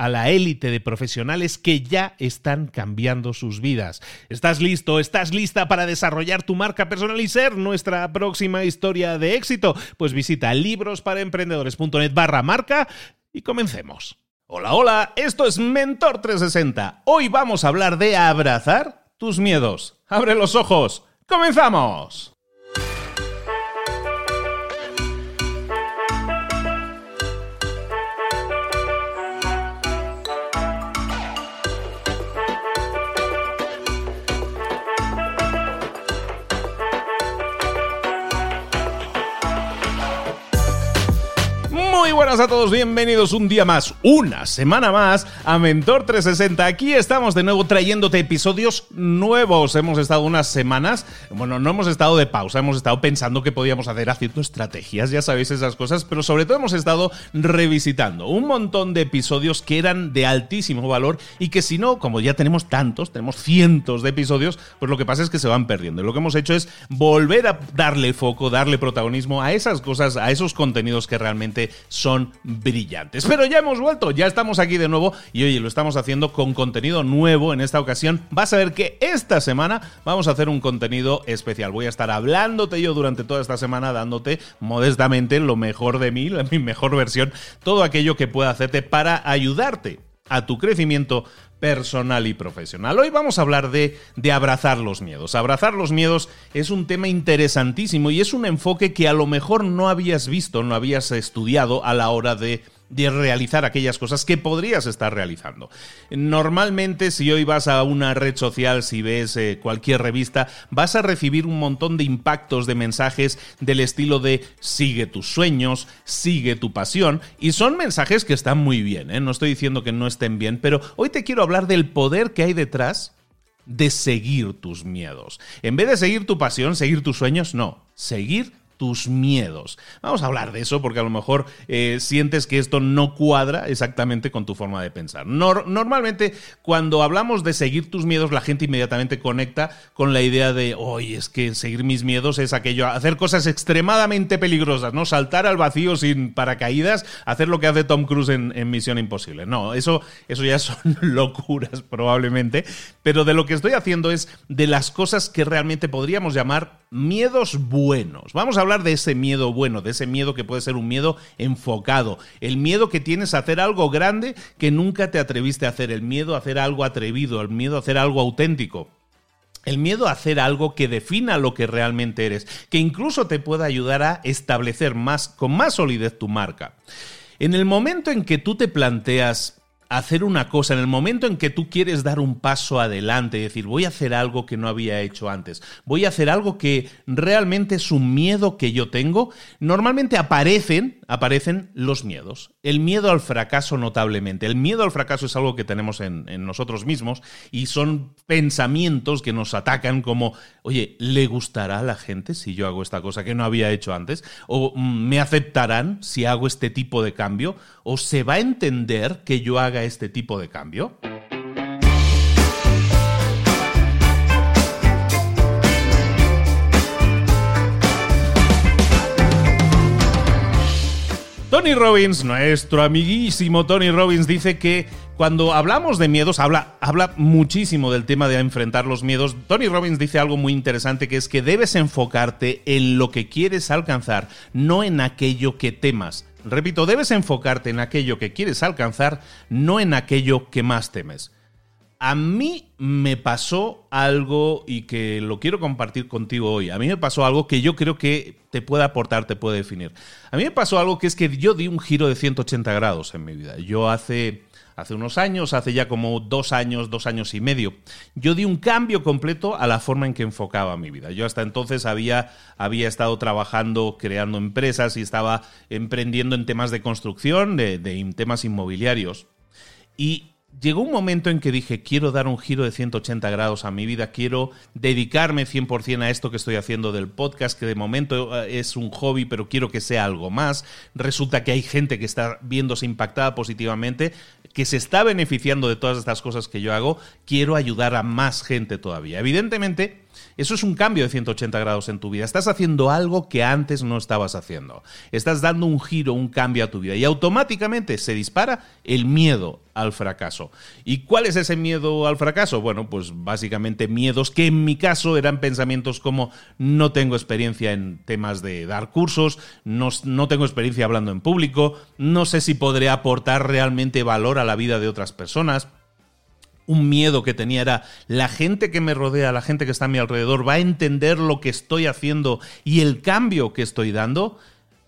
a la élite de profesionales que ya están cambiando sus vidas. ¿Estás listo? ¿Estás lista para desarrollar tu marca personal y ser nuestra próxima historia de éxito? Pues visita librosparaemprendedores.net barra marca y comencemos. Hola, hola, esto es Mentor 360. Hoy vamos a hablar de abrazar tus miedos. Abre los ojos. ¡Comenzamos! Buenas a todos, bienvenidos un día más, una semana más a Mentor 360. Aquí estamos de nuevo trayéndote episodios nuevos. Hemos estado unas semanas, bueno, no hemos estado de pausa, hemos estado pensando que podíamos hacer haciendo estrategias, ya sabéis esas cosas, pero sobre todo hemos estado revisitando un montón de episodios que eran de altísimo valor y que si no, como ya tenemos tantos, tenemos cientos de episodios, pues lo que pasa es que se van perdiendo. Lo que hemos hecho es volver a darle foco, darle protagonismo a esas cosas, a esos contenidos que realmente son brillantes. Pero ya hemos vuelto, ya estamos aquí de nuevo y oye, lo estamos haciendo con contenido nuevo en esta ocasión. Vas a ver que esta semana vamos a hacer un contenido especial. Voy a estar hablándote yo durante toda esta semana, dándote modestamente lo mejor de mí, mi mejor versión, todo aquello que pueda hacerte para ayudarte a tu crecimiento personal y profesional. Hoy vamos a hablar de, de, abrazar los miedos. Abrazar los miedos es un tema interesantísimo y es un enfoque que a lo mejor no habías visto, no habías estudiado a la hora de de realizar aquellas cosas que podrías estar realizando. Normalmente si hoy vas a una red social, si ves eh, cualquier revista, vas a recibir un montón de impactos de mensajes del estilo de sigue tus sueños, sigue tu pasión, y son mensajes que están muy bien, ¿eh? no estoy diciendo que no estén bien, pero hoy te quiero hablar del poder que hay detrás de seguir tus miedos. En vez de seguir tu pasión, seguir tus sueños, no, seguir tus miedos. Vamos a hablar de eso porque a lo mejor eh, sientes que esto no cuadra exactamente con tu forma de pensar. normalmente cuando hablamos de seguir tus miedos la gente inmediatamente conecta con la idea de, oye, es que seguir mis miedos es aquello, hacer cosas extremadamente peligrosas, ¿no? Saltar al vacío sin paracaídas, hacer lo que hace Tom Cruise en, en Misión Imposible. No, eso, eso ya son locuras probablemente, pero de lo que estoy haciendo es de las cosas que realmente podríamos llamar miedos buenos. Vamos a hablar de ese miedo bueno, de ese miedo que puede ser un miedo enfocado, el miedo que tienes a hacer algo grande que nunca te atreviste a hacer, el miedo a hacer algo atrevido, el miedo a hacer algo auténtico. El miedo a hacer algo que defina lo que realmente eres, que incluso te pueda ayudar a establecer más, con más solidez tu marca. En el momento en que tú te planteas hacer una cosa, en el momento en que tú quieres dar un paso adelante, y decir, voy a hacer algo que no había hecho antes, voy a hacer algo que realmente es un miedo que yo tengo, normalmente aparecen aparecen los miedos. El miedo al fracaso notablemente. El miedo al fracaso es algo que tenemos en, nosotros mismos y son pensamientos que nos atacan como, oye, ¿le gustará a la gente si yo hago esta cosa que no había hecho antes? ¿O mm, me aceptarán si hago este tipo de cambio? ¿O se va a entender que yo haga este tipo de cambio? Tony Robbins, nuestro amiguísimo Tony Robbins, dice que cuando hablamos de miedos, habla, habla muchísimo del tema de enfrentar los miedos. Tony Robbins dice algo muy interesante que es que debes enfocarte en lo que quieres alcanzar, no en aquello que temas. Repito, debes enfocarte en aquello que quieres alcanzar, no en aquello que más temes. A mí me pasó algo y que lo quiero compartir contigo hoy. A mí me pasó algo que yo creo que te puede aportar, te puede definir. A mí me pasó algo que es que yo di un giro de 180 grados en mi vida. Yo hace, hace unos años, hace ya como dos años, dos años y medio, yo di un cambio completo a la forma en que enfocaba mi vida. Yo hasta entonces había, había estado trabajando, creando empresas y estaba emprendiendo en temas de construcción, de, temas inmobiliarios. Y llegó un momento en que dije, quiero dar un giro de 180 grados a mi vida, quiero dedicarme 100% a esto que estoy haciendo del podcast, que de momento eh, es un hobby, pero quiero que sea algo más. Resulta que hay gente que está viéndose impactada positivamente, que se está beneficiando de todas estas cosas que yo hago, quiero ayudar a más gente todavía. Evidentemente, eso es un cambio de 180 grados en tu vida. Estás haciendo algo que antes no estabas haciendo. Estás dando un giro, un cambio a tu vida y automáticamente se dispara el miedo al fracaso. ¿Y cuál es ese miedo al fracaso? Bueno, pues básicamente miedos que en mi caso eran pensamientos como no tengo experiencia en temas de dar cursos, no, no tengo experiencia hablando en público, no sé si podré aportar realmente valor a la vida de otras personas un miedo que tenía era la gente que me rodea, la gente que está a mi alrededor, va a entender lo que estoy haciendo y el cambio que estoy dando.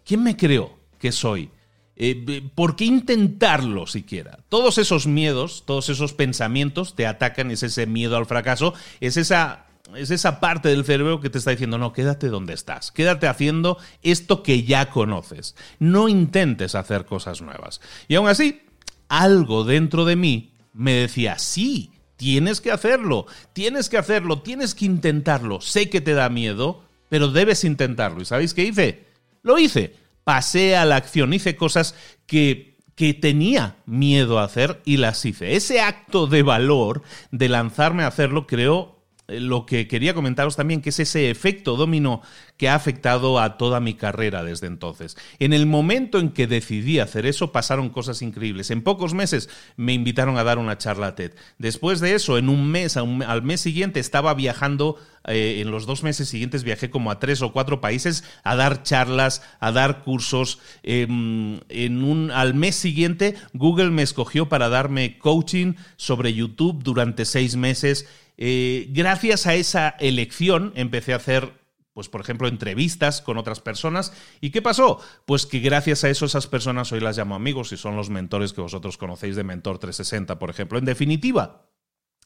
¿Quién me creo que soy? Eh, ¿Por qué intentarlo siquiera? Todos esos miedos, todos esos pensamientos te atacan, es ese miedo al fracaso, es esa es esa parte del cerebro que te está diciendo, no, quédate donde estás, quédate haciendo esto que ya conoces, no intentes hacer cosas nuevas. Y aún así, algo dentro de mí me decía, sí, tienes que hacerlo, tienes que hacerlo, tienes que intentarlo. Sé que te da miedo, pero debes intentarlo. ¿Y sabéis qué hice? Lo hice. Pasé a la acción, hice cosas que, que tenía miedo a hacer y las hice. Ese acto de valor de lanzarme a hacerlo creo lo que quería comentaros también, que es ese efecto dominó que ha afectado a toda mi carrera desde entonces. En el momento en que decidí hacer eso, pasaron cosas increíbles. En pocos meses me invitaron a dar una charla TED. Después de eso, en un mes, al mes siguiente, estaba viajando, eh, en los dos meses siguientes viajé como a tres o cuatro países a dar charlas, a dar cursos. Em, en un, al mes siguiente, Google me escogió para darme coaching sobre YouTube durante seis meses eh, gracias a esa elección empecé a hacer pues por ejemplo, entrevistas con otras personas. ¿Y qué pasó? Pues que gracias a eso esas personas hoy las llamo amigos y son los mentores que vosotros conocéis de Mentor 360, por ejemplo. En definitiva,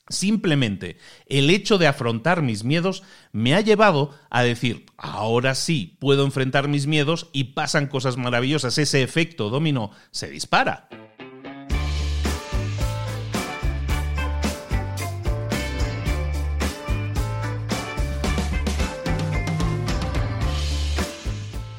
simplemente el hecho de afrontar mis miedos me ha llevado a decir, ahora sí, puedo enfrentar mis miedos y pasan cosas maravillosas. Ese efecto dominó se dispara.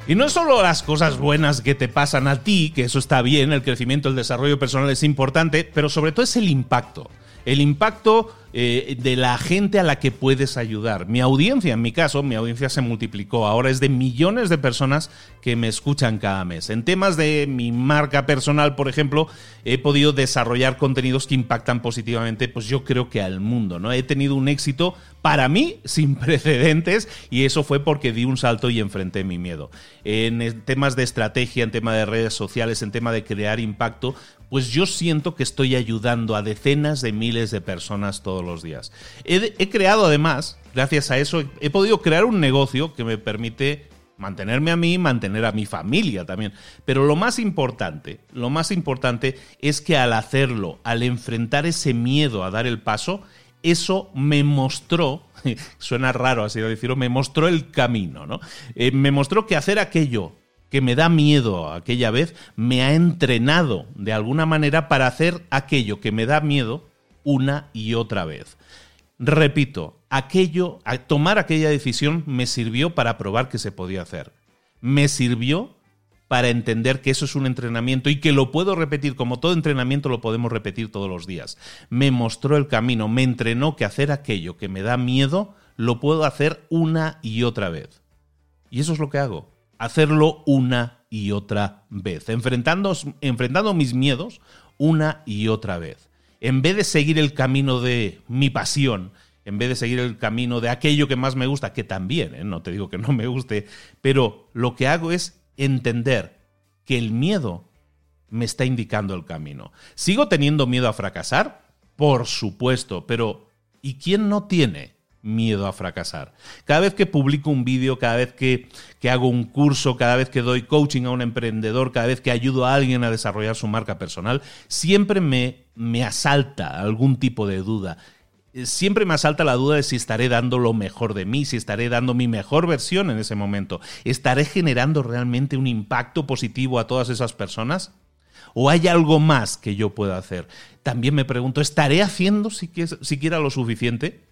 Y no solo las cosas buenas que te pasan a ti, que eso está bien, el crecimiento, el desarrollo personal es importante, pero sobre todo es el impacto. El impacto eh, de la gente a la que puedes ayudar. Mi audiencia, en mi caso, mi audiencia se multiplicó. Ahora es de millones de personas que me escuchan cada mes. En temas de mi marca personal, por ejemplo, he podido desarrollar contenidos que impactan positivamente, pues yo creo que al mundo, ¿no? He tenido un éxito para mí sin precedentes y eso fue porque di un salto y enfrenté mi miedo. En temas de estrategia, en tema de redes sociales, en tema de crear impacto, pues yo siento que estoy ayudando a decenas de miles de personas todos los días. He, creado además, gracias a eso, he, podido crear un negocio que me permite mantenerme a mí, mantener a mi familia también. Pero lo más importante, lo más importante es que al hacerlo, al enfrentar ese miedo a dar el paso, eso me mostró, suena raro así decirlo, me mostró el camino, ¿no? Eh, me mostró que hacer aquello que me da miedo aquella vez me ha entrenado de alguna manera para hacer aquello que me da miedo una y otra vez. Repito, aquello, tomar aquella decisión me sirvió para probar que se podía hacer. Me sirvió para entender que eso es un entrenamiento y que lo puedo repetir, como todo entrenamiento lo podemos repetir todos los días. Me mostró el camino, me entrenó que hacer aquello que me da miedo lo puedo hacer una y otra vez. Y eso es lo que hago, hacerlo una y otra vez, enfrentando, mis miedos una y otra vez. En vez de seguir el camino de mi pasión, en vez de seguir el camino de aquello que más me gusta, que también, ¿eh? no te digo que no me guste, pero lo que hago es entender que el miedo me está indicando el camino. ¿Sigo teniendo miedo a fracasar? Por supuesto, pero ¿y quién no tiene miedo a fracasar? Cada vez que publico un vídeo, cada vez que, que, hago un curso, cada vez que doy coaching a un emprendedor, cada vez que ayudo a alguien a desarrollar su marca personal, siempre me, me asalta algún tipo de duda siempre me asalta la duda de si estaré dando lo mejor de mí, si estaré dando mi mejor versión en ese momento. ¿Estaré generando realmente un impacto positivo a todas esas personas? ¿O hay algo más que yo pueda hacer? También me pregunto, ¿estaré haciendo siquiera lo suficiente?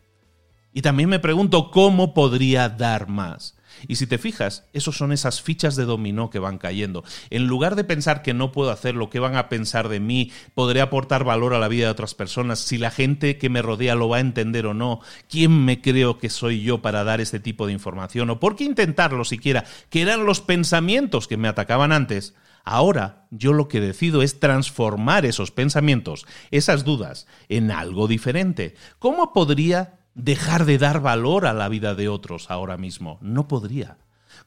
Y también me pregunto, ¿cómo podría dar más? Y si te fijas, esos son esas fichas de dominó que van cayendo. En lugar de pensar que no puedo hacer lo que van a pensar de mí, podré aportar valor a la vida de otras personas, si la gente que me rodea lo va a entender o no, quién me creo que soy yo para dar este tipo de información, o por qué intentarlo siquiera, que eran los pensamientos que me atacaban antes. Ahora yo lo que decido es transformar esos pensamientos, esas dudas, en algo diferente. ¿Cómo podría dejar de dar valor a la vida de otros ahora mismo? No podría.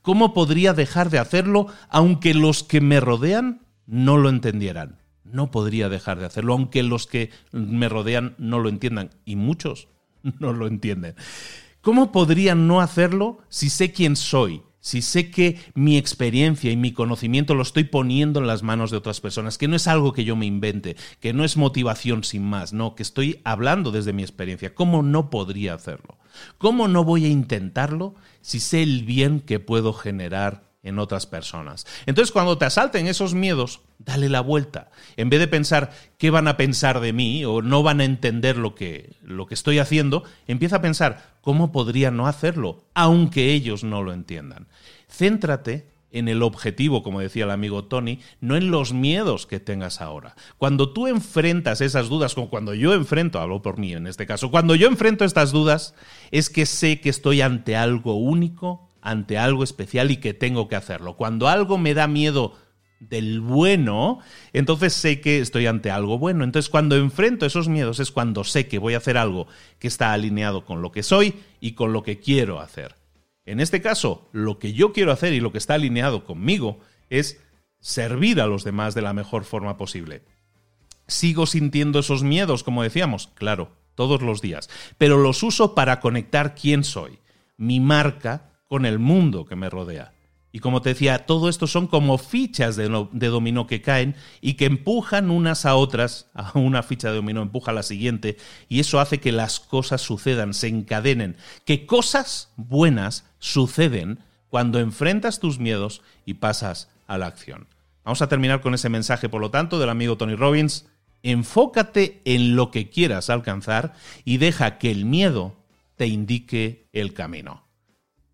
¿Cómo podría dejar de hacerlo aunque los que me rodean no lo entendieran? No podría dejar de hacerlo aunque los que me rodean no lo entiendan. Y muchos no lo entienden. ¿Cómo podría no hacerlo si sé quién soy? Si sé que mi experiencia y mi conocimiento lo estoy poniendo en las manos de otras personas, que no es algo que yo me invente, que no es motivación sin más, no, que estoy hablando desde mi experiencia, ¿cómo no podría hacerlo? ¿Cómo no voy a intentarlo si sé el bien que puedo generar en otras personas. Entonces, cuando te asalten esos miedos, dale la vuelta. En vez de pensar qué van a pensar de mí o no van a entender lo que, lo que estoy haciendo, empieza a pensar cómo podría no hacerlo, aunque ellos no lo entiendan. Céntrate en el objetivo, como decía el amigo Tony, no en los miedos que tengas ahora. Cuando tú enfrentas esas dudas, como cuando yo enfrento, hablo por mí en este caso, cuando yo enfrento estas dudas, es que sé que estoy ante algo único ante algo especial y que tengo que hacerlo. Cuando algo me da miedo del bueno, entonces sé que estoy ante algo bueno. Entonces cuando enfrento esos miedos es cuando sé que voy a hacer algo que está alineado con lo que soy y con lo que quiero hacer. En este caso, lo que yo quiero hacer y lo que está alineado conmigo es servir a los demás de la mejor forma posible. ¿Sigo sintiendo esos miedos, como decíamos? Claro, todos los días. Pero los uso para conectar quién soy, mi marca con el mundo que me rodea. Y como te decía, todo esto son como fichas de, dominó que caen y que empujan unas a otras, a una ficha de dominó empuja a la siguiente, y eso hace que las cosas sucedan, se encadenen, que cosas buenas suceden cuando enfrentas tus miedos y pasas a la acción. Vamos a terminar con ese mensaje, por lo tanto, del amigo Tony Robbins. Enfócate en lo que quieras alcanzar y deja que el miedo te indique el camino.